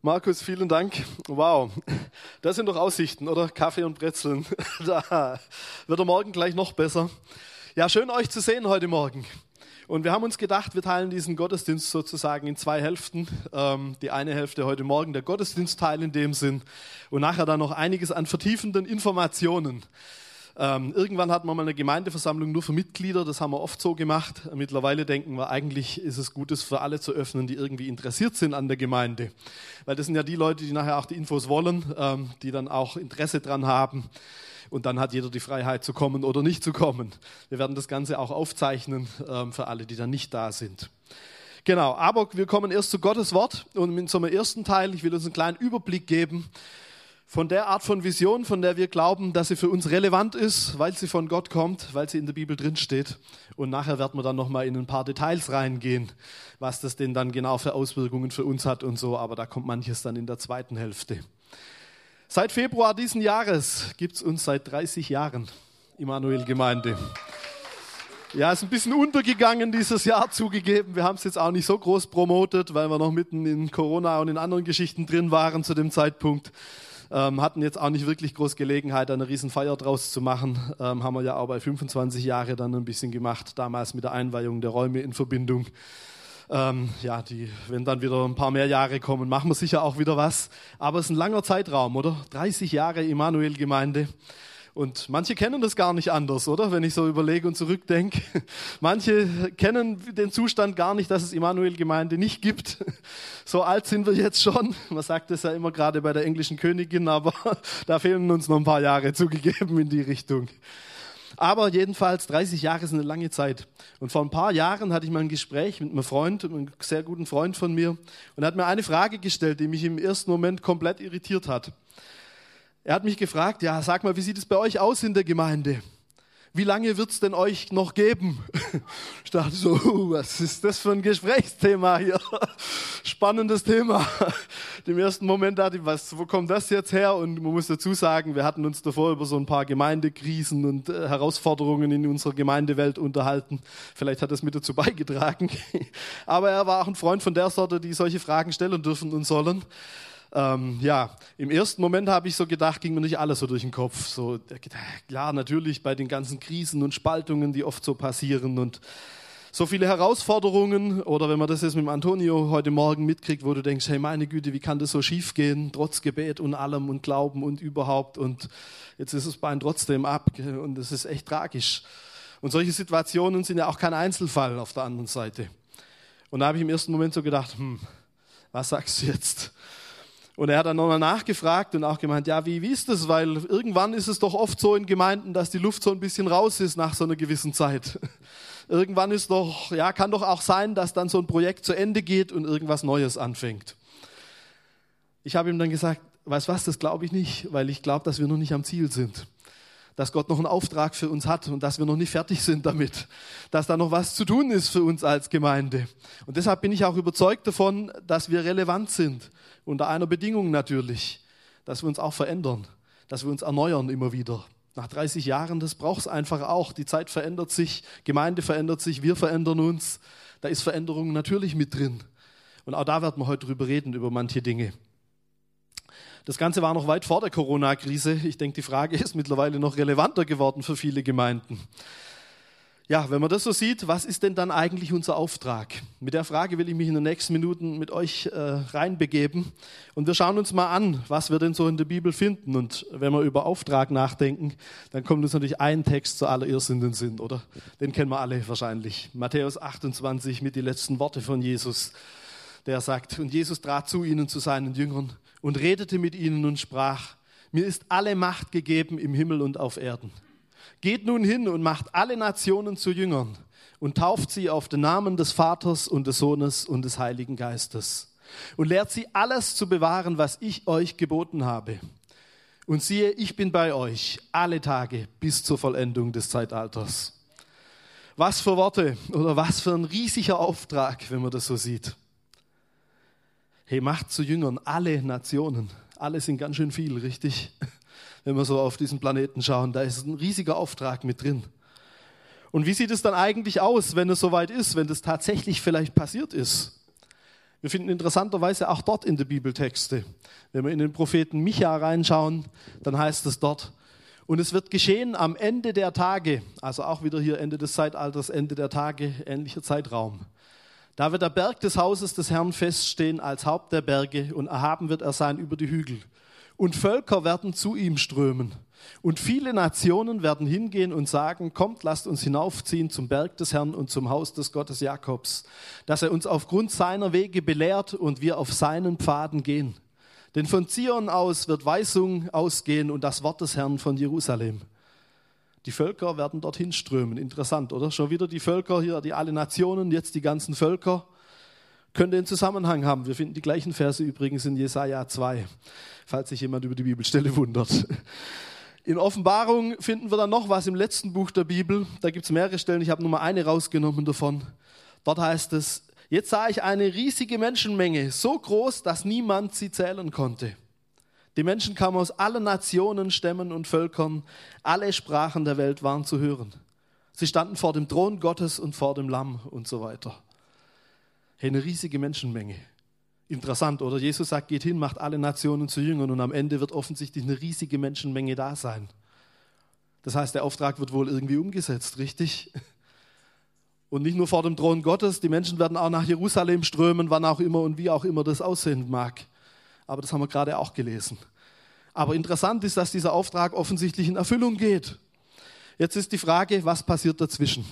Markus, vielen Dank. Wow, das sind doch Aussichten, oder? Kaffee und Brezeln. Da wird er morgen gleich noch besser. Ja, schön euch zu sehen heute Morgen. Und wir haben uns gedacht, wir teilen diesen Gottesdienst sozusagen in zwei Hälften. Ähm, die eine Hälfte heute Morgen der Gottesdienstteil in dem Sinn und nachher dann noch einiges an vertiefenden Informationen. Ähm, irgendwann hatten wir mal eine Gemeindeversammlung nur für Mitglieder, das haben wir oft so gemacht. Mittlerweile denken wir, eigentlich ist es gut, es für alle zu öffnen, die irgendwie interessiert sind an der Gemeinde. Weil das sind ja die Leute, die nachher auch die Infos wollen, ähm, die dann auch Interesse dran haben. Und dann hat jeder die Freiheit zu kommen oder nicht zu kommen. Wir werden das Ganze auch aufzeichnen ähm, für alle, die dann nicht da sind. Genau, aber wir kommen erst zu Gottes Wort und in einem ersten Teil, ich will uns einen kleinen Überblick geben, von der Art von Vision, von der wir glauben, dass sie für uns relevant ist, weil sie von Gott kommt, weil sie in der Bibel drin steht. Und nachher werden wir dann noch mal in ein paar Details reingehen, was das denn dann genau für Auswirkungen für uns hat und so. Aber da kommt manches dann in der zweiten Hälfte. Seit Februar diesen Jahres gibt es uns seit 30 Jahren Immanuel Gemeinde. Ja, ist ein bisschen untergegangen dieses Jahr zugegeben. Wir haben es jetzt auch nicht so groß promotet, weil wir noch mitten in Corona und in anderen Geschichten drin waren zu dem Zeitpunkt. Ähm, hatten jetzt auch nicht wirklich groß Gelegenheit, eine Riesenfeier draus zu machen. Ähm, haben wir ja auch bei 25 Jahre dann ein bisschen gemacht, damals mit der Einweihung der Räume in Verbindung. Ähm, ja, die, wenn dann wieder ein paar mehr Jahre kommen, machen wir sicher auch wieder was. Aber es ist ein langer Zeitraum, oder? 30 Jahre Immanuel-Gemeinde. Und manche kennen das gar nicht anders, oder? Wenn ich so überlege und zurückdenke. Manche kennen den Zustand gar nicht, dass es Immanuel-Gemeinde nicht gibt. So alt sind wir jetzt schon. Man sagt es ja immer gerade bei der englischen Königin, aber da fehlen uns noch ein paar Jahre zugegeben in die Richtung. Aber jedenfalls 30 Jahre ist eine lange Zeit. Und vor ein paar Jahren hatte ich mal ein Gespräch mit einem Freund, einem sehr guten Freund von mir, und er hat mir eine Frage gestellt, die mich im ersten Moment komplett irritiert hat. Er hat mich gefragt, ja, sag mal, wie sieht es bei euch aus in der Gemeinde? Wie lange wird es denn euch noch geben? Ich dachte so, uh, was ist das für ein Gesprächsthema hier? Spannendes Thema. Im ersten Moment dachte ich, was, wo kommt das jetzt her? Und man muss dazu sagen, wir hatten uns davor über so ein paar Gemeindekrisen und äh, Herausforderungen in unserer Gemeindewelt unterhalten. Vielleicht hat das mit dazu beigetragen. Aber er war auch ein Freund von der Sorte, die solche Fragen stellen dürfen und sollen ähm, ja, im ersten Moment habe ich so gedacht, ging mir nicht alles so durch den Kopf. So, klar, natürlich bei den ganzen Krisen und Spaltungen, die oft so passieren und so viele Herausforderungen oder wenn man das jetzt mit Antonio heute Morgen mitkriegt, wo du denkst, hey meine Güte, wie kann das so schief gehen, trotz Gebet und allem und Glauben und überhaupt und jetzt ist das Bein trotzdem ab und das ist echt tragisch. Und solche Situationen sind ja auch kein Einzelfall auf der anderen Seite. Und da habe ich im ersten Moment so gedacht, hm, was sagst du jetzt? Und er hat dann nochmal nachgefragt und auch gemeint, ja, wie, wie ist das? Weil irgendwann ist es doch oft so in Gemeinden, dass die Luft so ein bisschen raus ist nach so einer gewissen Zeit. Irgendwann ist doch, ja, kann doch auch sein, dass dann so ein Projekt zu Ende geht und irgendwas Neues anfängt. Ich habe ihm dann gesagt, weißt was, das glaube ich nicht, weil ich glaube, dass wir noch nicht am Ziel sind. Dass Gott noch einen Auftrag für uns hat und dass wir noch nicht fertig sind damit. Dass da noch was zu tun ist für uns als Gemeinde. Und deshalb bin ich auch überzeugt davon, dass wir relevant sind unter einer Bedingung natürlich, dass wir uns auch verändern, dass wir uns erneuern immer wieder. Nach 30 Jahren, das braucht es einfach auch. Die Zeit verändert sich, Gemeinde verändert sich, wir verändern uns. Da ist Veränderung natürlich mit drin. Und auch da werden wir heute drüber reden, über manche Dinge. Das Ganze war noch weit vor der Corona-Krise. Ich denke, die Frage ist mittlerweile noch relevanter geworden für viele Gemeinden. Ja, wenn man das so sieht, was ist denn dann eigentlich unser Auftrag? Mit der Frage will ich mich in den nächsten Minuten mit euch äh, reinbegeben. Und wir schauen uns mal an, was wir denn so in der Bibel finden. Und wenn wir über Auftrag nachdenken, dann kommt uns natürlich ein Text zuallererst in den Sinn, oder? Den kennen wir alle wahrscheinlich. Matthäus 28 mit die letzten Worte von Jesus. Der sagt, und Jesus trat zu ihnen, zu seinen Jüngern und redete mit ihnen und sprach, mir ist alle Macht gegeben im Himmel und auf Erden. Geht nun hin und macht alle Nationen zu Jüngern und tauft sie auf den Namen des Vaters und des Sohnes und des Heiligen Geistes und lehrt sie alles zu bewahren, was ich euch geboten habe. Und siehe, ich bin bei euch alle Tage bis zur Vollendung des Zeitalters. Was für Worte oder was für ein riesiger Auftrag, wenn man das so sieht. Hey, macht zu Jüngern alle Nationen. Alle sind ganz schön viel, richtig? Wenn wir so auf diesen Planeten schauen. Da ist ein riesiger Auftrag mit drin. Und wie sieht es dann eigentlich aus, wenn es soweit ist, wenn das tatsächlich vielleicht passiert ist? Wir finden interessanterweise auch dort in der Bibeltexte. Wenn wir in den Propheten Micha reinschauen, dann heißt es dort, und es wird geschehen am Ende der Tage, also auch wieder hier Ende des Zeitalters, Ende der Tage, ähnlicher Zeitraum. Da wird der Berg des Hauses des Herrn feststehen als Haupt der Berge und erhaben wird er sein über die Hügel. Und Völker werden zu ihm strömen. Und viele Nationen werden hingehen und sagen, kommt, lasst uns hinaufziehen zum Berg des Herrn und zum Haus des Gottes Jakobs, dass er uns aufgrund seiner Wege belehrt und wir auf seinen Pfaden gehen. Denn von Zion aus wird Weisung ausgehen und das Wort des Herrn von Jerusalem. Die Völker werden dorthin strömen. Interessant, oder? Schon wieder die Völker hier, die alle Nationen, jetzt die ganzen Völker. Könnte einen Zusammenhang haben. Wir finden die gleichen Verse übrigens in Jesaja 2, falls sich jemand über die Bibelstelle wundert. In Offenbarung finden wir dann noch was im letzten Buch der Bibel. Da gibt es mehrere Stellen, ich habe nur mal eine rausgenommen davon. Dort heißt es, jetzt sah ich eine riesige Menschenmenge, so groß, dass niemand sie zählen konnte. Die Menschen kamen aus allen Nationen, Stämmen und Völkern, alle Sprachen der Welt waren zu hören. Sie standen vor dem Thron Gottes und vor dem Lamm und so weiter. Hey, eine riesige Menschenmenge. Interessant, oder? Jesus sagt, geht hin, macht alle Nationen zu Jüngern und am Ende wird offensichtlich eine riesige Menschenmenge da sein. Das heißt, der Auftrag wird wohl irgendwie umgesetzt, richtig? Und nicht nur vor dem Thron Gottes, die Menschen werden auch nach Jerusalem strömen, wann auch immer und wie auch immer das aussehen mag. Aber das haben wir gerade auch gelesen. Aber interessant ist, dass dieser Auftrag offensichtlich in Erfüllung geht. Jetzt ist die Frage, was passiert dazwischen?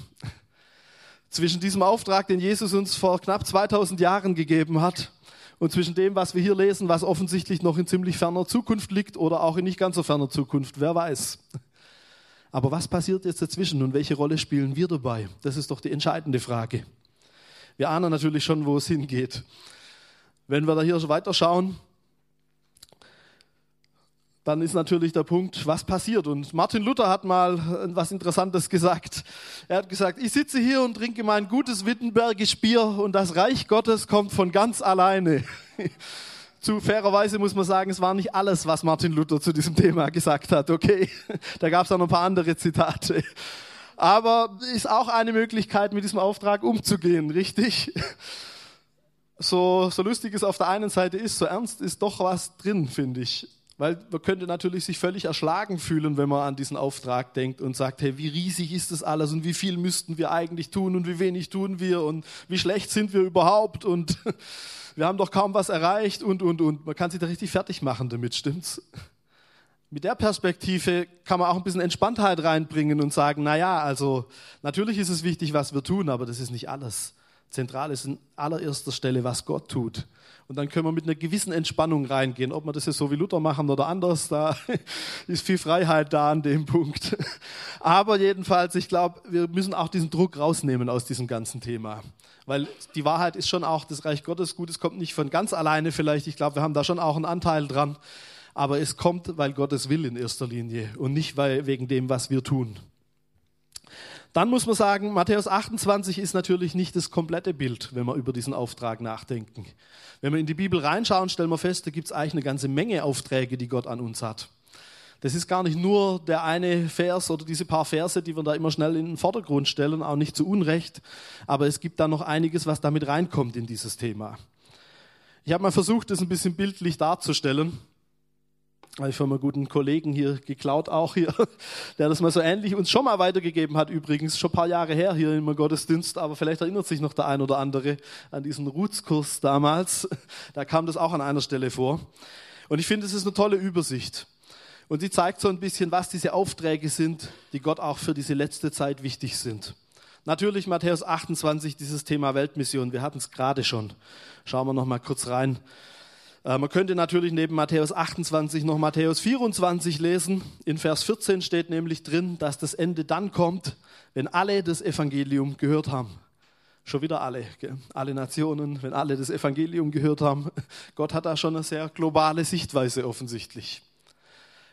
Zwischen diesem Auftrag, den Jesus uns vor knapp 2000 Jahren gegeben hat, und zwischen dem, was wir hier lesen, was offensichtlich noch in ziemlich ferner Zukunft liegt oder auch in nicht ganz so ferner Zukunft, wer weiß. Aber was passiert jetzt dazwischen und welche Rolle spielen wir dabei? Das ist doch die entscheidende Frage. Wir ahnen natürlich schon, wo es hingeht. Wenn wir da hier weiterschauen, dann ist natürlich der Punkt, was passiert. Und Martin Luther hat mal was Interessantes gesagt. Er hat gesagt, ich sitze hier und trinke mein gutes Wittenbergisch Bier und das Reich Gottes kommt von ganz alleine. zu fairerweise muss man sagen, es war nicht alles, was Martin Luther zu diesem Thema gesagt hat. Okay, da gab es auch noch ein paar andere Zitate. Aber ist auch eine Möglichkeit, mit diesem Auftrag umzugehen, richtig? So, so lustig es auf der einen Seite ist, so ernst ist doch was drin, finde ich. Weil man könnte natürlich sich völlig erschlagen fühlen, wenn man an diesen Auftrag denkt und sagt, hey, wie riesig ist das alles und wie viel müssten wir eigentlich tun und wie wenig tun wir und wie schlecht sind wir überhaupt und wir haben doch kaum was erreicht und, und, und. Man kann sich da richtig fertig machen damit, stimmt's? Mit der Perspektive kann man auch ein bisschen Entspanntheit reinbringen und sagen, na ja, also natürlich ist es wichtig, was wir tun, aber das ist nicht alles. Zentral ist in allererster Stelle, was Gott tut. Und dann können wir mit einer gewissen Entspannung reingehen. Ob wir das jetzt so wie Luther machen oder anders, da ist viel Freiheit da an dem Punkt. Aber jedenfalls, ich glaube, wir müssen auch diesen Druck rausnehmen aus diesem ganzen Thema. Weil die Wahrheit ist schon auch, das Reich Gottes gut, es kommt nicht von ganz alleine vielleicht. Ich glaube, wir haben da schon auch einen Anteil dran. Aber es kommt, weil Gott es will in erster Linie und nicht weil, wegen dem, was wir tun. Dann muss man sagen, Matthäus 28 ist natürlich nicht das komplette Bild, wenn wir über diesen Auftrag nachdenken. Wenn wir in die Bibel reinschauen, stellen wir fest, da gibt es eigentlich eine ganze Menge Aufträge, die Gott an uns hat. Das ist gar nicht nur der eine Vers oder diese paar Verse, die wir da immer schnell in den Vordergrund stellen, auch nicht zu Unrecht, aber es gibt da noch einiges, was damit reinkommt in dieses Thema. Ich habe mal versucht, das ein bisschen bildlich darzustellen habe ich von einem guten Kollegen hier geklaut, auch hier, der das mal so ähnlich uns schon mal weitergegeben hat, übrigens, schon ein paar Jahre her hier im Gottesdienst, aber vielleicht erinnert sich noch der ein oder andere an diesen Roots-Kurs damals. Da kam das auch an einer Stelle vor. Und ich finde, es ist eine tolle Übersicht. Und sie zeigt so ein bisschen, was diese Aufträge sind, die Gott auch für diese letzte Zeit wichtig sind. Natürlich Matthäus 28, dieses Thema Weltmission. Wir hatten es gerade schon. Schauen wir noch mal kurz rein. Äh, man könnte natürlich neben Matthäus 28 noch Matthäus 24 lesen. In Vers 14 steht nämlich drin, dass das Ende dann kommt, wenn alle das Evangelium gehört haben. Schon wieder alle, gell? alle Nationen, wenn alle das Evangelium gehört haben. Gott hat da schon eine sehr globale Sichtweise offensichtlich.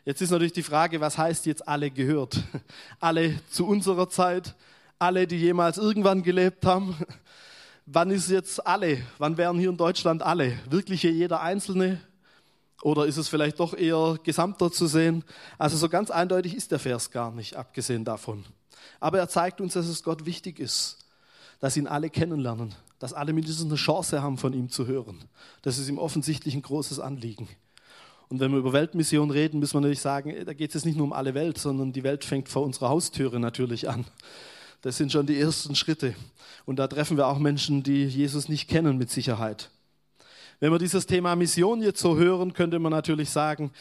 Jetzt ist natürlich die Frage, was heißt jetzt alle gehört? Alle zu unserer Zeit, alle, die jemals irgendwann gelebt haben, wann ist jetzt alle? Wann wären hier in Deutschland alle? Wirklich hier jeder Einzelne? Oder ist es vielleicht doch eher gesamter zu sehen? Also so ganz eindeutig ist der Vers gar nicht, abgesehen davon. Aber er zeigt uns, dass es Gott wichtig ist, dass ihn alle kennenlernen, dass alle mindestens eine Chance haben, von ihm zu hören. Das ist ihm offensichtlich ein großes Anliegen. Und wenn wir über Weltmission reden, müssen wir natürlich sagen, da geht es nicht nur um alle Welt, sondern die Welt fängt vor unserer Haustüre natürlich an. Das sind schon die ersten Schritte. Und da treffen wir auch Menschen, die Jesus nicht kennen, mit Sicherheit. Wenn wir dieses Thema Mission jetzt so hören, könnte man natürlich sagen,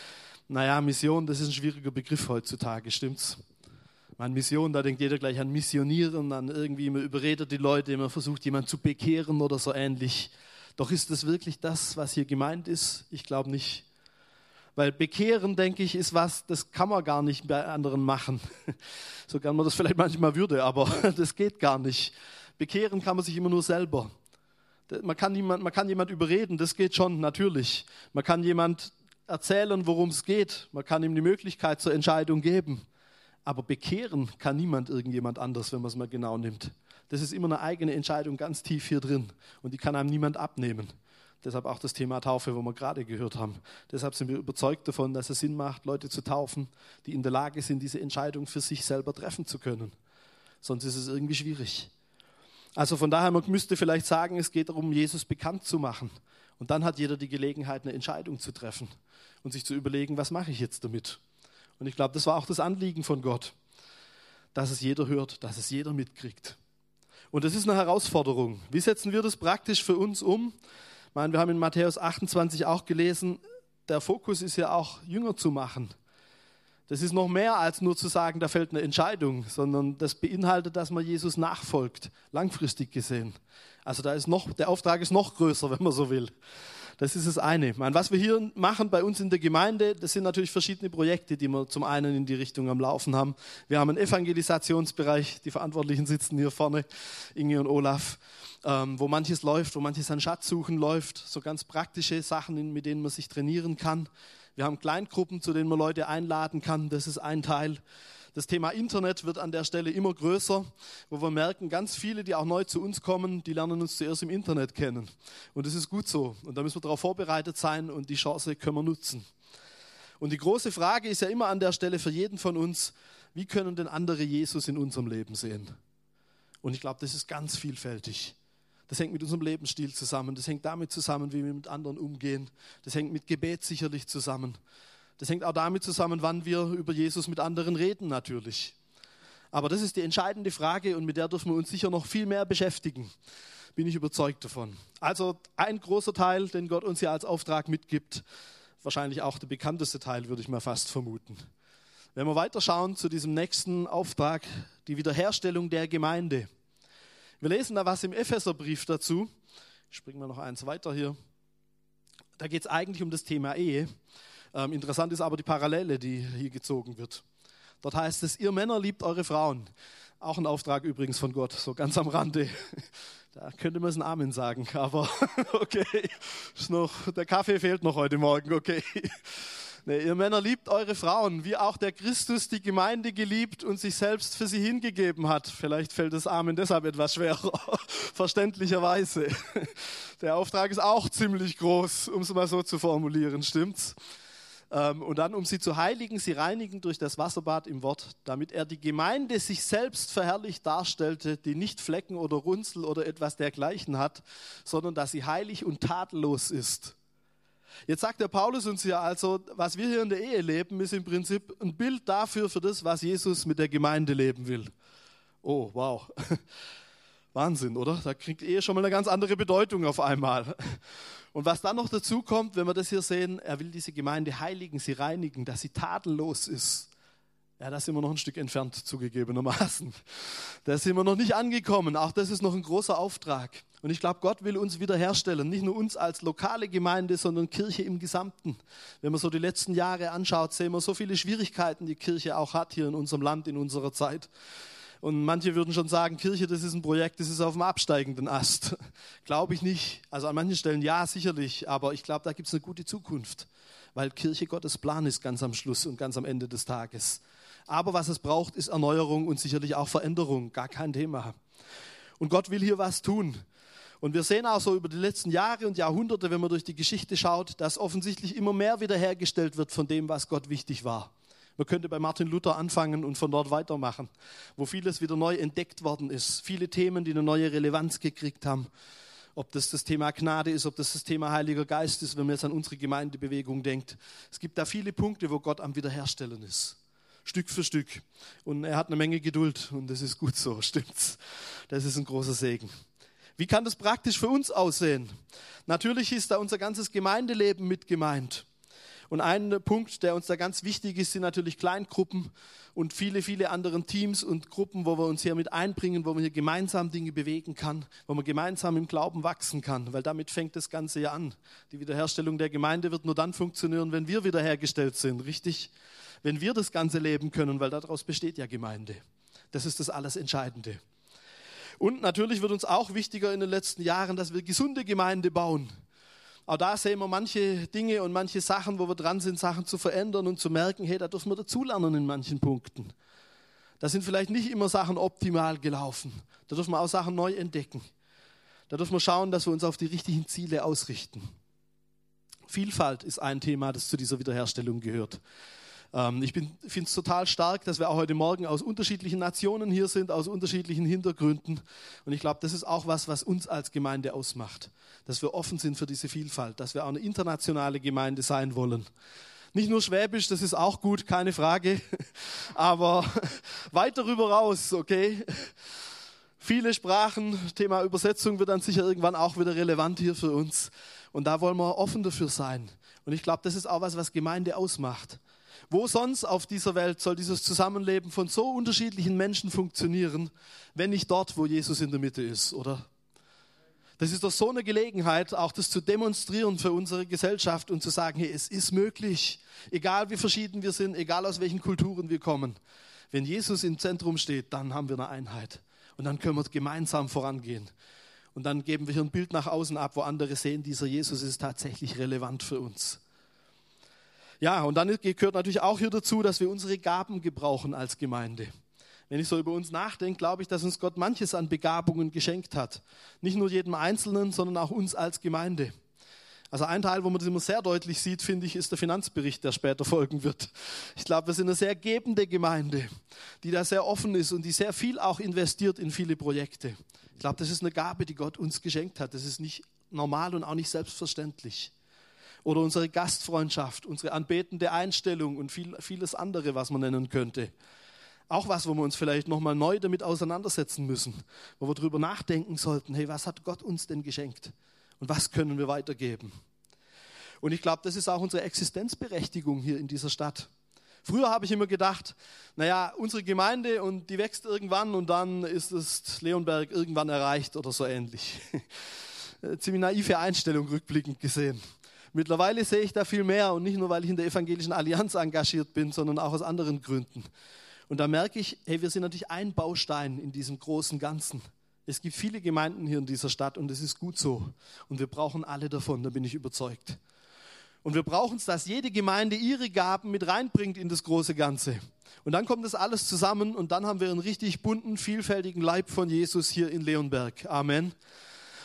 naja, Mission, das ist ein schwieriger Begriff heutzutage, stimmt's? Meine Mission, da denkt jeder gleich an Missionieren, an irgendwie, man überredet die Leute, man versucht jemanden zu bekehren oder so ähnlich. Doch ist das wirklich das, was hier gemeint ist? Ich glaube nicht. Weil bekehren, denke ich, ist was, das kann man gar nicht bei anderen machen. So gern man das vielleicht manchmal würde, aber das geht gar nicht. Bekehren kann man sich immer nur selber. Man kann, niemand, man kann jemand überreden, das geht schon, natürlich. Man kann jemand erzählen, worum es geht. Man kann ihm die Möglichkeit zur Entscheidung geben. Aber bekehren kann niemand irgendjemand anders, wenn man es mal genau nimmt. Das ist immer eine eigene Entscheidung ganz tief hier drin. Und die kann einem niemand abnehmen. Deshalb auch das Thema Taufe, wo wir gerade gehört haben. Deshalb sind wir überzeugt davon, dass es Sinn macht, Leute zu taufen, die in der Lage sind, diese Entscheidung für sich selber treffen zu können. Sonst ist es irgendwie schwierig. Also von daher, man müsste vielleicht sagen, es geht darum, Jesus bekannt zu machen. Und dann hat jeder die Gelegenheit, eine Entscheidung zu treffen und sich zu überlegen, was mache ich jetzt damit. Und ich glaube, das war auch das Anliegen von Gott, dass es jeder hört, dass es jeder mitkriegt. Und das ist eine Herausforderung. Wie setzen wir das praktisch für uns um? Ich meine, wir haben in Matthäus 28 auch gelesen, der Fokus ist ja auch, Jünger zu machen. Das ist noch mehr als nur zu sagen, da fällt eine Entscheidung, sondern das beinhaltet, dass man Jesus nachfolgt, langfristig gesehen. Also da ist noch, der Auftrag ist noch größer, wenn man so will. Das ist das eine. Meine, was wir hier machen bei uns in der Gemeinde, das sind natürlich verschiedene Projekte, die wir zum einen in die Richtung am Laufen haben. Wir haben einen Evangelisationsbereich, die Verantwortlichen sitzen hier vorne, Inge und Olaf ähm, wo manches läuft, wo manches an Schatzsuchen läuft, so ganz praktische Sachen, mit denen man sich trainieren kann. Wir haben Kleingruppen, zu denen man Leute einladen kann, das ist ein Teil. Das Thema Internet wird an der Stelle immer größer, wo wir merken, ganz viele, die auch neu zu uns kommen, die lernen uns zuerst im Internet kennen. Und das ist gut so. Und da müssen wir darauf vorbereitet sein und die Chance können wir nutzen. Und die große Frage ist ja immer an der Stelle für jeden von uns, wie können denn andere Jesus in unserem Leben sehen? Und ich glaube, das ist ganz vielfältig. Das hängt mit unserem Lebensstil zusammen. Das hängt damit zusammen, wie wir mit anderen umgehen. Das hängt mit Gebet sicherlich zusammen. Das hängt auch damit zusammen, wann wir über Jesus mit anderen reden natürlich. Aber das ist die entscheidende Frage und mit der dürfen wir uns sicher noch viel mehr beschäftigen. Bin ich überzeugt davon. Also ein großer Teil, den Gott uns ja als Auftrag mitgibt, wahrscheinlich auch der bekannteste Teil, würde ich mal fast vermuten. Wenn wir weiterschauen zu diesem nächsten Auftrag, die Wiederherstellung der Gemeinde. Wir lesen da was im Epheserbrief dazu. Ich springe mal noch eins weiter hier. Da geht es eigentlich um das Thema Ehe. Ähm, interessant ist aber die Parallele, die hier gezogen wird. Dort heißt es, ihr Männer liebt eure Frauen. Auch ein Auftrag übrigens von Gott, so ganz am Rande. Da könnte man es ein Amen sagen, aber okay, ist noch, der Kaffee fehlt noch heute Morgen, okay. Nee, ihr Männer liebt eure Frauen, wie auch der Christus die Gemeinde geliebt und sich selbst für sie hingegeben hat. Vielleicht fällt das Amen deshalb etwas schwerer, verständlicherweise. Der Auftrag ist auch ziemlich groß, um es mal so zu formulieren, stimmt's? Ähm, und dann, um sie zu heiligen, sie reinigen durch das Wasserbad im Wort, damit er die Gemeinde sich selbst verherrlicht darstellte, die nicht Flecken oder Runzel oder etwas dergleichen hat, sondern dass sie heilig und tadellos ist. Jetzt sagt der Paulus uns ja also, was wir hier in der Ehe leben, ist im Prinzip ein Bild dafür, für das, was Jesus mit der Gemeinde leben will. Oh, wow. Wahnsinn, oder? Da kriegt Ehe schon mal eine ganz andere Bedeutung auf einmal. Und was dann noch dazu kommt, wenn wir das hier sehen, er will diese Gemeinde heiligen, sie reinigen, dass sie tadellos ist. Ja, da sind wir noch ein Stück entfernt, zugegebenermaßen. Da sind wir noch nicht angekommen. Auch das ist noch ein großer Auftrag. Und ich glaube, Gott will uns wiederherstellen. Nicht nur uns als lokale Gemeinde, sondern Kirche im Gesamten. Wenn man so die letzten Jahre anschaut, sehen wir so viele Schwierigkeiten, die Kirche auch hat hier in unserem Land, in unserer Zeit. Und manche würden schon sagen, Kirche, das ist ein Projekt, das ist auf dem absteigenden Ast. glaube ich nicht. Also an manchen Stellen ja, sicherlich. Aber ich glaube, da gibt es eine gute Zukunft. Weil Kirche Gottes Plan ist ganz am Schluss und ganz am Ende des Tages. Aber was es braucht, ist Erneuerung und sicherlich auch Veränderung. Gar kein Thema. Und Gott will hier was tun. Und wir sehen auch so über die letzten Jahre und Jahrhunderte, wenn man durch die Geschichte schaut, dass offensichtlich immer mehr wiederhergestellt wird von dem, was Gott wichtig war. Man könnte bei Martin Luther anfangen und von dort weitermachen, wo vieles wieder neu entdeckt worden ist. Viele Themen, die eine neue Relevanz gekriegt haben. Ob das das Thema Gnade ist, ob das das Thema Heiliger Geist ist, wenn man jetzt an unsere Gemeindebewegung denkt. Es gibt da viele Punkte, wo Gott am Wiederherstellen ist. Stück für Stück. Und er hat eine Menge Geduld und das ist gut so, stimmt's. Das ist ein großer Segen. Wie kann das praktisch für uns aussehen? Natürlich ist da unser ganzes Gemeindeleben mit gemeint. Und ein Punkt, der uns da ganz wichtig ist, sind natürlich Kleingruppen und viele, viele andere Teams und Gruppen, wo wir uns hier mit einbringen, wo man hier gemeinsam Dinge bewegen kann, wo man gemeinsam im Glauben wachsen kann, weil damit fängt das Ganze ja an. Die Wiederherstellung der Gemeinde wird nur dann funktionieren, wenn wir wiederhergestellt sind, richtig? Wenn wir das Ganze leben können, weil daraus besteht ja Gemeinde. Das ist das alles Entscheidende. Und natürlich wird uns auch wichtiger in den letzten Jahren, dass wir gesunde Gemeinde bauen. Auch da sehen wir manche Dinge und manche Sachen, wo wir dran sind, Sachen zu verändern und zu merken, hey, da dürfen wir dazulernen in manchen Punkten. Da sind vielleicht nicht immer Sachen optimal gelaufen. Da dürfen wir auch Sachen neu entdecken. Da dürfen wir schauen, dass wir uns auf die richtigen Ziele ausrichten. Vielfalt ist ein Thema, das zu dieser Wiederherstellung gehört. Ähm, ich finde es total stark, dass wir auch heute Morgen aus unterschiedlichen Nationen hier sind, aus unterschiedlichen Hintergründen. Und ich glaube, das ist auch was, was uns als Gemeinde ausmacht. Dass wir offen sind für diese Vielfalt, dass wir auch eine internationale Gemeinde sein wollen. Nicht nur Schwäbisch, das ist auch gut, keine Frage. Aber weit darüber raus, okay? Viele Sprachen, Thema Übersetzung wird dann sicher irgendwann auch wieder relevant hier für uns. Und da wollen wir offen dafür sein. Und ich glaube, das ist auch was, was Gemeinde ausmacht. Wo sonst auf dieser Welt soll dieses Zusammenleben von so unterschiedlichen Menschen funktionieren, wenn nicht dort, wo Jesus in der Mitte ist, oder? Das ist doch so eine Gelegenheit, auch das zu demonstrieren für unsere Gesellschaft und zu sagen, hey, es ist möglich, egal wie verschieden wir sind, egal aus welchen Kulturen wir kommen. Wenn Jesus im Zentrum steht, dann haben wir eine Einheit. Und dann können wir gemeinsam vorangehen. Und dann geben wir hier ein Bild nach außen ab, wo andere sehen, dieser Jesus ist tatsächlich relevant für uns. Ja, und dann gehört natürlich auch hier dazu, dass wir unsere Gaben gebrauchen als Gemeinde. Wenn ich so über uns nachdenke, glaube ich, dass uns Gott manches an Begabungen geschenkt hat. Nicht nur jedem Einzelnen, sondern auch uns als Gemeinde. Also ein Teil, wo man das immer sehr deutlich sieht, finde ich, ist der Finanzbericht, der später folgen wird. Ich glaube, wir sind eine sehr gebende Gemeinde, die da sehr offen ist und die sehr viel auch investiert in viele Projekte. Ich glaube, das ist eine Gabe, die Gott uns geschenkt hat. Das ist nicht normal und auch nicht selbstverständlich oder unsere Gastfreundschaft, unsere anbetende Einstellung und viel, vieles andere, was man nennen könnte. Auch was, wo wir uns vielleicht nochmal neu damit auseinandersetzen müssen, wo wir darüber nachdenken sollten, hey, was hat Gott uns denn geschenkt und was können wir weitergeben? Und ich glaube, das ist auch unsere Existenzberechtigung hier in dieser Stadt. Früher habe ich immer gedacht, naja, unsere Gemeinde und die wächst irgendwann und dann ist es Leonberg irgendwann erreicht oder so ähnlich. Ziemlich naive Einstellung rückblickend gesehen. Mittlerweile sehe ich da viel mehr und nicht nur, weil ich in der Evangelischen Allianz engagiert bin, sondern auch aus anderen Gründen. Und da merke ich, hey, wir sind natürlich ein Baustein in diesem großen Ganzen. Es gibt viele Gemeinden hier in dieser Stadt und es ist gut so. Und wir brauchen alle davon, da bin ich überzeugt. Und wir brauchen es, dass jede Gemeinde ihre Gaben mit reinbringt in das große Ganze. Und dann kommt das alles zusammen und dann haben wir einen richtig bunten, vielfältigen Leib von Jesus hier in Leonberg. Amen.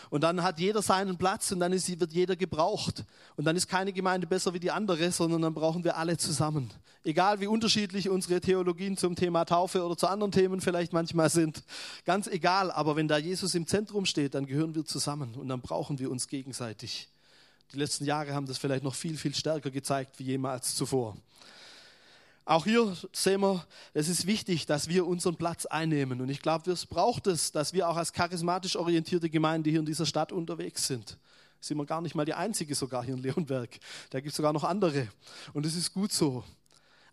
Und dann hat jeder seinen Platz und dann ist, wird jeder gebraucht. Und dann ist keine Gemeinde besser wie die andere, sondern dann brauchen wir alle zusammen. Egal wie unterschiedlich unsere Theologien zum Thema Taufe oder zu anderen Themen vielleicht manchmal sind. Ganz egal, aber wenn da Jesus im Zentrum steht, dann gehören wir zusammen und dann brauchen wir uns gegenseitig. Die letzten Jahre haben das vielleicht noch viel, viel stärker gezeigt wie jemals zuvor. Auch hier sehen wir, es ist wichtig, dass wir unseren Platz einnehmen. Und ich glaube, es braucht es, dass wir auch als charismatisch orientierte Gemeinde hier in dieser Stadt unterwegs sind. Sind wir gar nicht mal die einzige sogar hier in Leonberg. Da gibt es sogar noch andere. Und es ist gut so.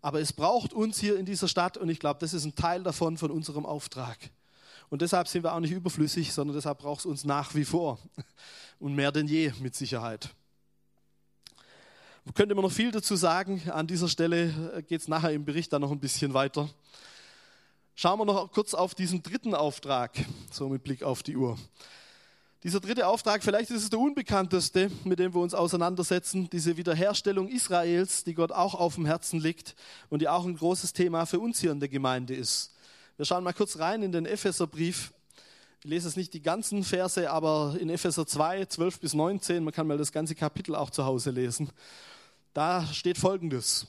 Aber es braucht uns hier in dieser Stadt und ich glaube, das ist ein Teil davon, von unserem Auftrag. Und deshalb sind wir auch nicht überflüssig, sondern deshalb braucht es uns nach wie vor. Und mehr denn je mit Sicherheit könnte man noch viel dazu sagen. An dieser Stelle äh, geht es nachher im Bericht dann noch ein bisschen weiter. Schauen wir noch kurz auf diesen dritten Auftrag, so mit Blick auf die Uhr. Dieser dritte Auftrag, vielleicht ist es der unbekannteste, mit dem wir uns auseinandersetzen, diese Wiederherstellung Israels, die Gott auch auf dem Herzen liegt und die auch ein großes Thema für uns hier in der Gemeinde ist. Wir schauen mal kurz rein in den Epheserbrief. Ich lese es nicht die ganzen Verse, aber in Epheser 2, 12 bis 19, man kann mal das ganze Kapitel auch zu Hause lesen. Da steht Folgendes.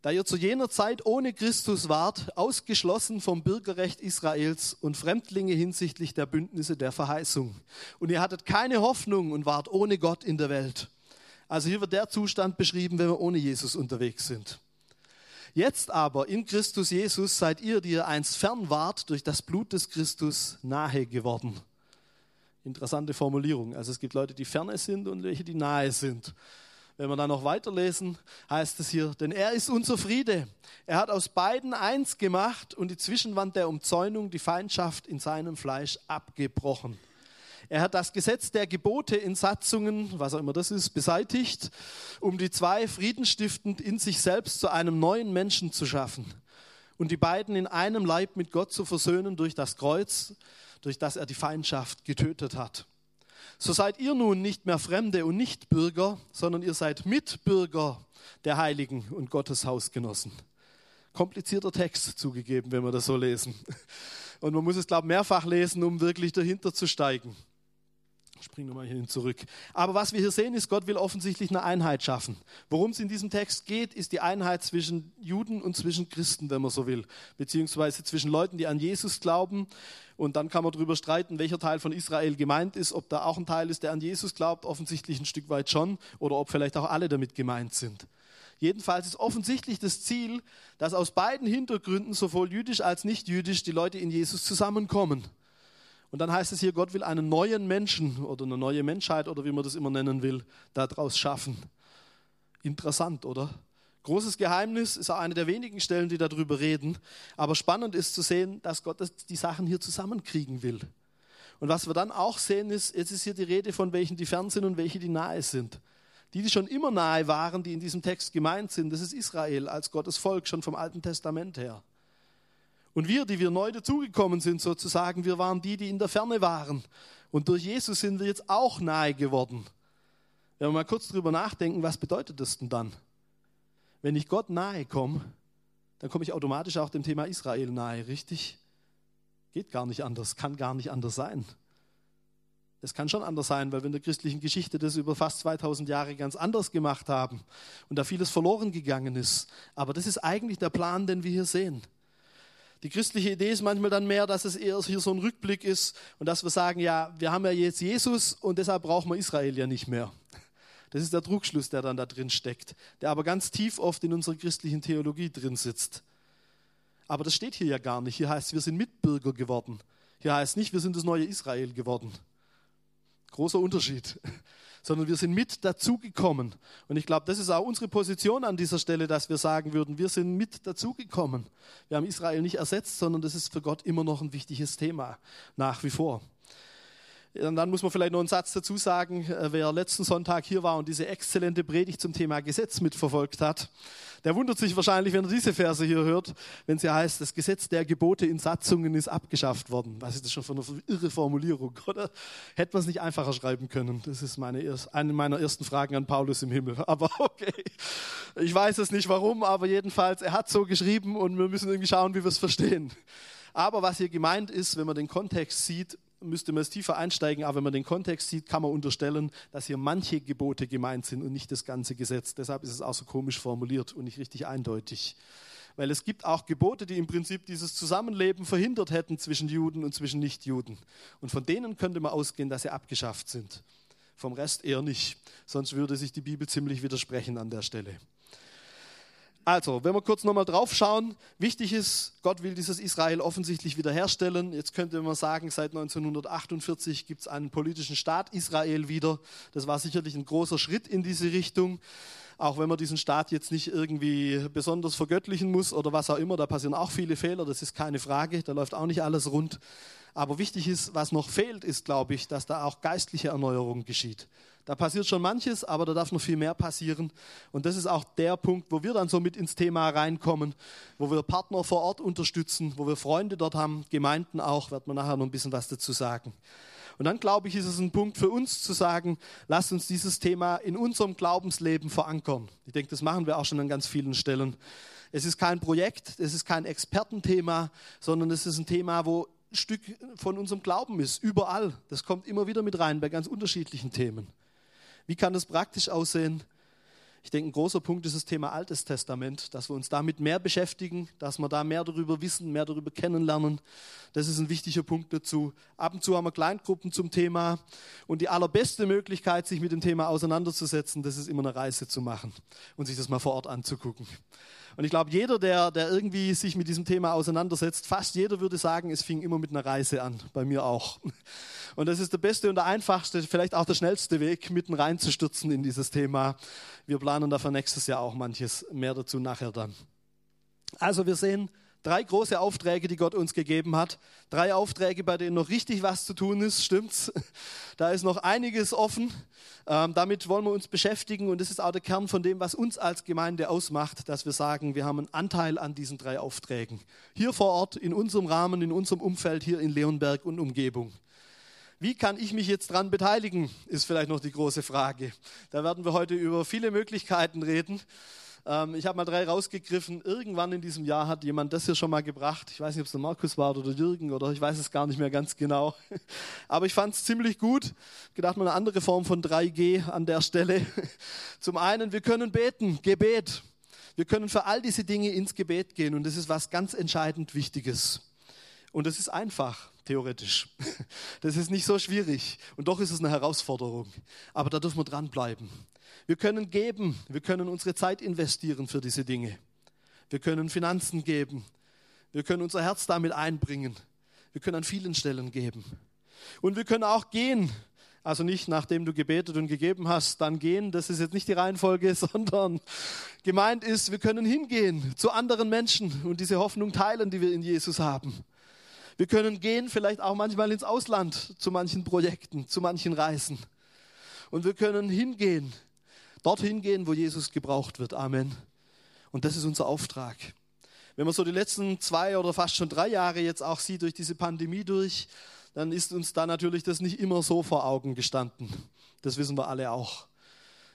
da ihr zu jener Zeit ohne Christus wart, ausgeschlossen vom Bürgerrecht Israels und Fremdlinge hinsichtlich der Bündnisse der Verheißung. Und ihr hattet keine Hoffnung und wart ohne Gott in der Welt. Also hier wird der Zustand beschrieben, wenn wir ohne Jesus unterwegs sind. Jetzt aber in Christus Jesus seid ihr, die ihr einst fern wart, durch das Blut des Christus nahe geworden. Interessante Formulierung. Also es gibt Leute, die ferne sind und welche, die nahe sind. Wenn wir dann noch weiterlesen, heißt es hier, denn er ist unser Friede. Er hat aus beiden eins gemacht und die Zwischenwand der Umzäunung, die Feindschaft in seinem Fleisch abgebrochen. Er hat das Gesetz der Gebote in Satzungen, was auch immer das ist, beseitigt, um die zwei friedenstiftend in sich selbst zu einem neuen Menschen zu schaffen und die beiden in einem Leib mit Gott zu versöhnen durch das Kreuz, durch das er die Feindschaft getötet hat. So seid ihr nun nicht mehr Fremde und Nichtbürger, sondern ihr seid Mitbürger der Heiligen und Gottes Hausgenossen. Komplizierter Text zugegeben, wenn wir das so lesen. Und man muss es, glaube ich, mehrfach lesen, um wirklich dahinter zu steigen. Spring nochmal hierhin zurück. Aber was wir hier sehen, ist, Gott will offensichtlich eine Einheit schaffen. Worum es in diesem Text geht, ist die Einheit zwischen Juden und zwischen Christen, wenn man so will. Beziehungsweise zwischen Leuten, die an Jesus glauben. Und dann kann man darüber streiten, welcher Teil von Israel gemeint ist. Ob da auch ein Teil ist, der an Jesus glaubt, offensichtlich ein Stück weit schon. Oder ob vielleicht auch alle damit gemeint sind. Jedenfalls ist offensichtlich das Ziel, dass aus beiden Hintergründen, sowohl jüdisch als nicht jüdisch, die Leute in Jesus zusammenkommen. Und dann heißt es hier, Gott will einen neuen Menschen oder eine neue Menschheit oder wie man das immer nennen will, daraus schaffen. Interessant, oder? Großes Geheimnis ist auch eine der wenigen Stellen, die darüber reden. Aber spannend ist zu sehen, dass Gott die Sachen hier zusammenkriegen will. Und was wir dann auch sehen, ist, jetzt ist hier die Rede von welchen, die fern sind und welche, die nahe sind. Die, die schon immer nahe waren, die in diesem Text gemeint sind, das ist Israel als Gottes Volk, schon vom Alten Testament her. Und wir, die wir neu dazugekommen sind, sozusagen, wir waren die, die in der Ferne waren. Und durch Jesus sind wir jetzt auch nahe geworden. Wenn wir mal kurz drüber nachdenken, was bedeutet das denn dann? Wenn ich Gott nahe komme, dann komme ich automatisch auch dem Thema Israel nahe, richtig? Geht gar nicht anders, kann gar nicht anders sein. Es kann schon anders sein, weil wir in der christlichen Geschichte das über fast 2000 Jahre ganz anders gemacht haben und da vieles verloren gegangen ist. Aber das ist eigentlich der Plan, den wir hier sehen. Die christliche Idee ist manchmal dann mehr, dass es eher hier so ein Rückblick ist und dass wir sagen, ja, wir haben ja jetzt Jesus und deshalb brauchen wir Israel ja nicht mehr. Das ist der Trugschluss, der dann da drin steckt, der aber ganz tief oft in unserer christlichen Theologie drin sitzt. Aber das steht hier ja gar nicht. Hier heißt, wir sind Mitbürger geworden. Hier heißt nicht, wir sind das neue Israel geworden. Großer Unterschied sondern wir sind mit dazugekommen. Und ich glaube, das ist auch unsere Position an dieser Stelle, dass wir sagen würden, wir sind mit dazugekommen. Wir haben Israel nicht ersetzt, sondern das ist für Gott immer noch ein wichtiges Thema, nach wie vor. Und dann muss man vielleicht noch einen Satz dazu sagen, äh, wer letzten Sonntag hier war und diese exzellente Predigt zum Thema Gesetz mitverfolgt hat, der wundert sich wahrscheinlich, wenn er diese Verse hier hört, wenn sie heißt, das Gesetz der Gebote in Satzungen ist abgeschafft worden. Was ist das schon für eine irre Formulierung, oder? Hätte man es nicht einfacher schreiben können? Das ist meine, eine meiner ersten Fragen an Paulus im Himmel. Aber okay, ich weiß es nicht warum, aber jedenfalls, er hat so geschrieben und wir müssen irgendwie schauen, wie wir es verstehen. Aber was hier gemeint ist, wenn man den Kontext sieht, müsste man es tiefer einsteigen, aber wenn man den Kontext sieht, kann man unterstellen, dass hier manche Gebote gemeint sind und nicht das ganze Gesetz. Deshalb ist es auch so komisch formuliert und nicht richtig eindeutig. Weil es gibt auch Gebote, die im Prinzip dieses Zusammenleben verhindert hätten zwischen Juden und zwischen Nichtjuden. Und von denen könnte man ausgehen, dass sie abgeschafft sind. Vom Rest eher nicht. Sonst würde sich die Bibel ziemlich widersprechen an der Stelle. Also, wenn wir kurz nochmal drauf schauen, wichtig ist, Gott will dieses Israel offensichtlich wiederherstellen. Jetzt könnte man sagen, seit 1948 gibt es einen politischen Staat Israel wieder. Das war sicherlich ein großer Schritt in diese Richtung. Auch wenn man diesen Staat jetzt nicht irgendwie besonders vergöttlichen muss oder was auch immer, da passieren auch viele Fehler, das ist keine Frage, da läuft auch nicht alles rund. Aber wichtig ist, was noch fehlt, ist, glaube ich, dass da auch geistliche Erneuerung geschieht. Da passiert schon manches, aber da darf noch viel mehr passieren. Und das ist auch der Punkt, wo wir dann so mit ins Thema reinkommen, wo wir Partner vor Ort unterstützen, wo wir Freunde dort haben, Gemeinden auch, wird man nachher noch ein bisschen was dazu sagen. Und dann glaube ich, ist es ein Punkt für uns zu sagen, lasst uns dieses Thema in unserem Glaubensleben verankern. Ich denke, das machen wir auch schon an ganz vielen Stellen. Es ist kein Projekt, es ist kein Expertenthema, sondern es ist ein Thema, wo ein Stück von unserem Glauben ist, überall. Das kommt immer wieder mit rein bei ganz unterschiedlichen Themen. Wie kann das praktisch aussehen? Ich denke, ein großer Punkt ist das Thema Altes Testament, dass wir uns damit mehr beschäftigen, dass wir da mehr darüber wissen, mehr darüber kennenlernen. Das ist ein wichtiger Punkt dazu. Ab und zu haben wir Kleingruppen zum Thema. Und die allerbeste Möglichkeit, sich mit dem Thema auseinanderzusetzen, das ist immer eine Reise zu machen und sich das mal vor Ort anzugucken. Und ich glaube, jeder, der, der irgendwie sich mit diesem Thema auseinandersetzt, fast jeder würde sagen, es fing immer mit einer Reise an. Bei mir auch. Und das ist der beste und der einfachste, vielleicht auch der schnellste Weg, mitten reinzustürzen in dieses Thema. Wir planen dafür nächstes Jahr auch manches mehr dazu nachher dann. Also wir sehen, Drei große Aufträge, die Gott uns gegeben hat. Drei Aufträge, bei denen noch richtig was zu tun ist, stimmt's? Da ist noch einiges offen. Ähm, damit wollen wir uns beschäftigen und das ist auch der Kern von dem, was uns als Gemeinde ausmacht, dass wir sagen, wir haben einen Anteil an diesen drei Aufträgen. Hier vor Ort, in unserem Rahmen, in unserem Umfeld, hier in Leonberg und Umgebung. Wie kann ich mich jetzt daran beteiligen, ist vielleicht noch die große Frage. Da werden wir heute über viele Möglichkeiten reden. Ähm, ich habe mal drei rausgegriffen. Irgendwann in diesem Jahr hat jemand das hier schon mal gebracht. Ich weiß nicht, ob es der Markus war oder Jürgen oder ich weiß es gar nicht mehr ganz genau. Aber ich fand es ziemlich gut. Gedacht mal eine andere Form von 3G an der Stelle. Zum einen, wir können beten, Gebet. Wir können für all diese Dinge ins Gebet gehen und das ist was ganz entscheidend Wichtiges. Und das ist einfach, theoretisch. Das ist nicht so schwierig. Und doch ist es eine Herausforderung. Aber da dürfen wir dranbleiben. Wir können geben, wir können unsere Zeit investieren für diese Dinge. Wir können Finanzen geben. Wir können unser Herz damit einbringen. Wir können an vielen Stellen geben. Und wir können auch gehen. Also nicht nachdem du gebetet und gegeben hast, dann gehen. Das ist jetzt nicht die Reihenfolge, sondern gemeint ist, wir können hingehen zu anderen Menschen und diese Hoffnung teilen, die wir in Jesus haben. Wir können gehen, vielleicht auch manchmal ins Ausland zu manchen Projekten, zu manchen Reisen. Und wir können hingehen dorthin gehen, wo Jesus gebraucht wird. Amen. Und das ist unser Auftrag. Wenn man so die letzten zwei oder fast schon drei Jahre jetzt auch sieht durch diese Pandemie durch, dann ist uns da natürlich das nicht immer so vor Augen gestanden. Das wissen wir alle auch.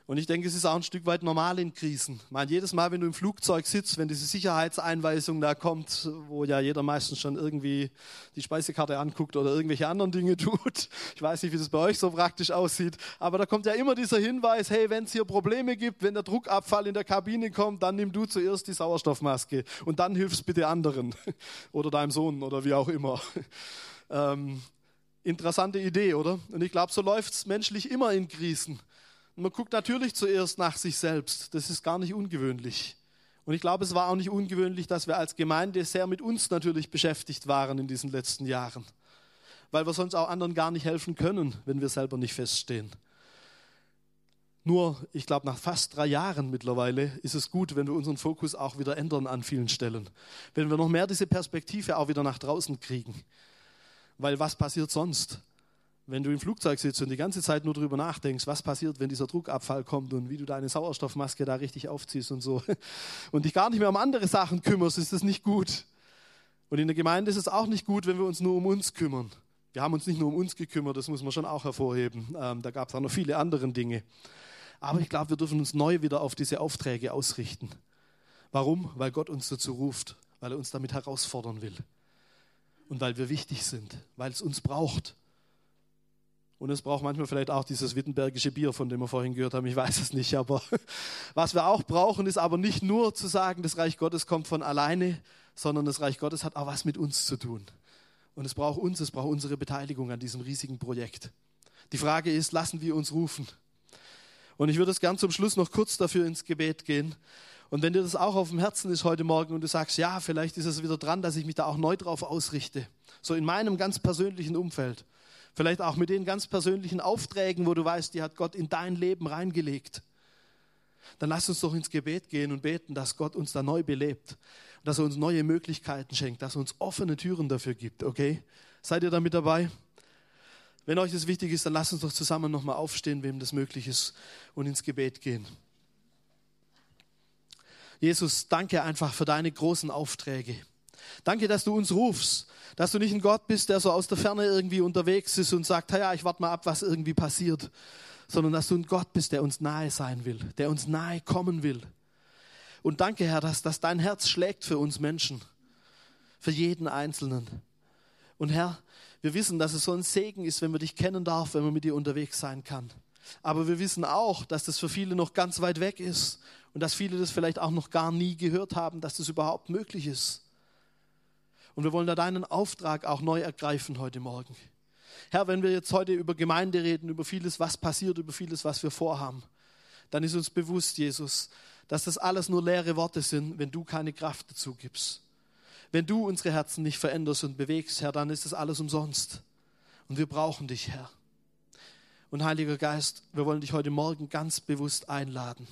Und ich denke, es ist auch ein Stück weit normal in Krisen. Ich meine, jedes Mal, wenn du im Flugzeug sitzt, wenn diese Sicherheitseinweisung da kommt, wo ja jeder meistens schon irgendwie die Speisekarte anguckt oder irgendwelche anderen Dinge tut. Ich weiß nicht, wie das bei euch so praktisch aussieht. Aber da kommt ja immer dieser Hinweis, hey, wenn es hier Probleme gibt, wenn der Druckabfall in der Kabine kommt, dann nimm du zuerst die Sauerstoffmaske und dann hilfst bitte anderen oder deinem Sohn oder wie auch immer. Ähm, interessante Idee, oder? Und ich glaube, so läuft es menschlich immer in Krisen. Und man guckt natürlich zuerst nach sich selbst. Das ist gar nicht ungewöhnlich. Und ich glaube, es war auch nicht ungewöhnlich, dass wir als Gemeinde sehr mit uns natürlich beschäftigt waren in diesen letzten Jahren. Weil wir sonst auch anderen gar nicht helfen können, wenn wir selber nicht feststehen. Nur, ich glaube, nach fast drei Jahren mittlerweile ist es gut, wenn wir unseren Fokus auch wieder ändern an vielen Stellen. Wenn wir noch mehr diese Perspektive auch wieder nach draußen kriegen. Weil was passiert sonst? Wenn du im Flugzeug sitzt und die ganze Zeit nur darüber nachdenkst, was passiert, wenn dieser Druckabfall kommt und wie du deine Sauerstoffmaske da richtig aufziehst und so, und dich gar nicht mehr um andere Sachen kümmerst, ist das nicht gut. Und in der Gemeinde ist es auch nicht gut, wenn wir uns nur um uns kümmern. Wir haben uns nicht nur um uns gekümmert, das muss man schon auch hervorheben. Ähm, da gab es auch noch viele andere Dinge. Aber ich glaube, wir dürfen uns neu wieder auf diese Aufträge ausrichten. Warum? Weil Gott uns dazu ruft, weil er uns damit herausfordern will. Und weil wir wichtig sind, weil es uns braucht. Und es braucht manchmal vielleicht auch dieses wittenbergische Bier, von dem wir vorhin gehört haben. Ich weiß es nicht. Aber was wir auch brauchen, ist aber nicht nur zu sagen, das Reich Gottes kommt von alleine, sondern das Reich Gottes hat auch was mit uns zu tun. Und es braucht uns, es braucht unsere Beteiligung an diesem riesigen Projekt. Die Frage ist, lassen wir uns rufen? Und ich würde es gern zum Schluss noch kurz dafür ins Gebet gehen. Und wenn dir das auch auf dem Herzen ist heute Morgen und du sagst, ja, vielleicht ist es wieder dran, dass ich mich da auch neu drauf ausrichte, so in meinem ganz persönlichen Umfeld, Vielleicht auch mit den ganz persönlichen Aufträgen, wo du weißt, die hat Gott in dein Leben reingelegt. Dann lass uns doch ins Gebet gehen und beten, dass Gott uns da neu belebt, dass er uns neue Möglichkeiten schenkt, dass er uns offene Türen dafür gibt. Okay? Seid ihr damit dabei? Wenn euch das wichtig ist, dann lasst uns doch zusammen nochmal aufstehen, wem das möglich ist, und ins Gebet gehen. Jesus, danke einfach für deine großen Aufträge. Danke, dass du uns rufst, dass du nicht ein Gott bist, der so aus der Ferne irgendwie unterwegs ist und sagt, ja, ich warte mal ab, was irgendwie passiert, sondern dass du ein Gott bist, der uns nahe sein will, der uns nahe kommen will. Und danke, Herr, dass, dass dein Herz schlägt für uns Menschen, für jeden Einzelnen. Und Herr, wir wissen, dass es so ein Segen ist, wenn wir dich kennen darf, wenn man mit dir unterwegs sein kann. Aber wir wissen auch, dass das für viele noch ganz weit weg ist und dass viele das vielleicht auch noch gar nie gehört haben, dass das überhaupt möglich ist. Und wir wollen da deinen Auftrag auch neu ergreifen heute Morgen. Herr, wenn wir jetzt heute über Gemeinde reden, über vieles, was passiert, über vieles, was wir vorhaben, dann ist uns bewusst, Jesus, dass das alles nur leere Worte sind, wenn du keine Kraft dazu gibst. Wenn du unsere Herzen nicht veränderst und bewegst, Herr, dann ist das alles umsonst. Und wir brauchen dich, Herr. Und Heiliger Geist, wir wollen dich heute Morgen ganz bewusst einladen.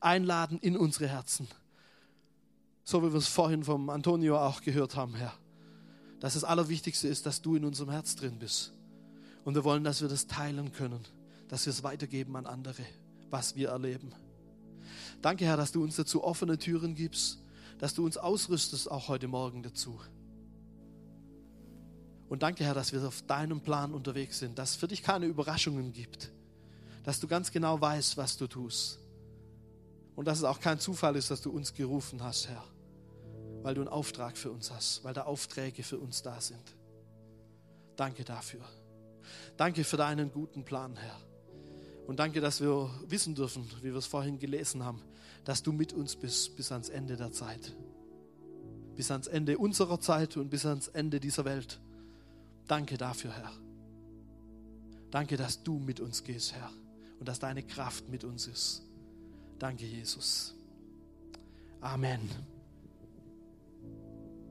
Einladen in unsere Herzen. So wie wir es vorhin vom Antonio auch gehört haben, Herr. Dass das Allerwichtigste ist, dass du in unserem Herz drin bist. Und wir wollen, dass wir das teilen können, dass wir es weitergeben an andere, was wir erleben. Danke, Herr, dass du uns dazu offene Türen gibst, dass du uns ausrüstest, auch heute Morgen dazu. Und danke, Herr, dass wir auf deinem Plan unterwegs sind, dass es für dich keine Überraschungen gibt, dass du ganz genau weißt, was du tust. Und dass es auch kein Zufall ist, dass du uns gerufen hast, Herr, weil du einen Auftrag für uns hast, weil da Aufträge für uns da sind. Danke dafür. Danke für deinen guten Plan, Herr. Und danke, dass wir wissen dürfen, wie wir es vorhin gelesen haben, dass du mit uns bist bis ans Ende der Zeit. Bis ans Ende unserer Zeit und bis ans Ende dieser Welt. Danke dafür, Herr. Danke, dass du mit uns gehst, Herr, und dass deine Kraft mit uns ist. Danke, Jesus. Amen.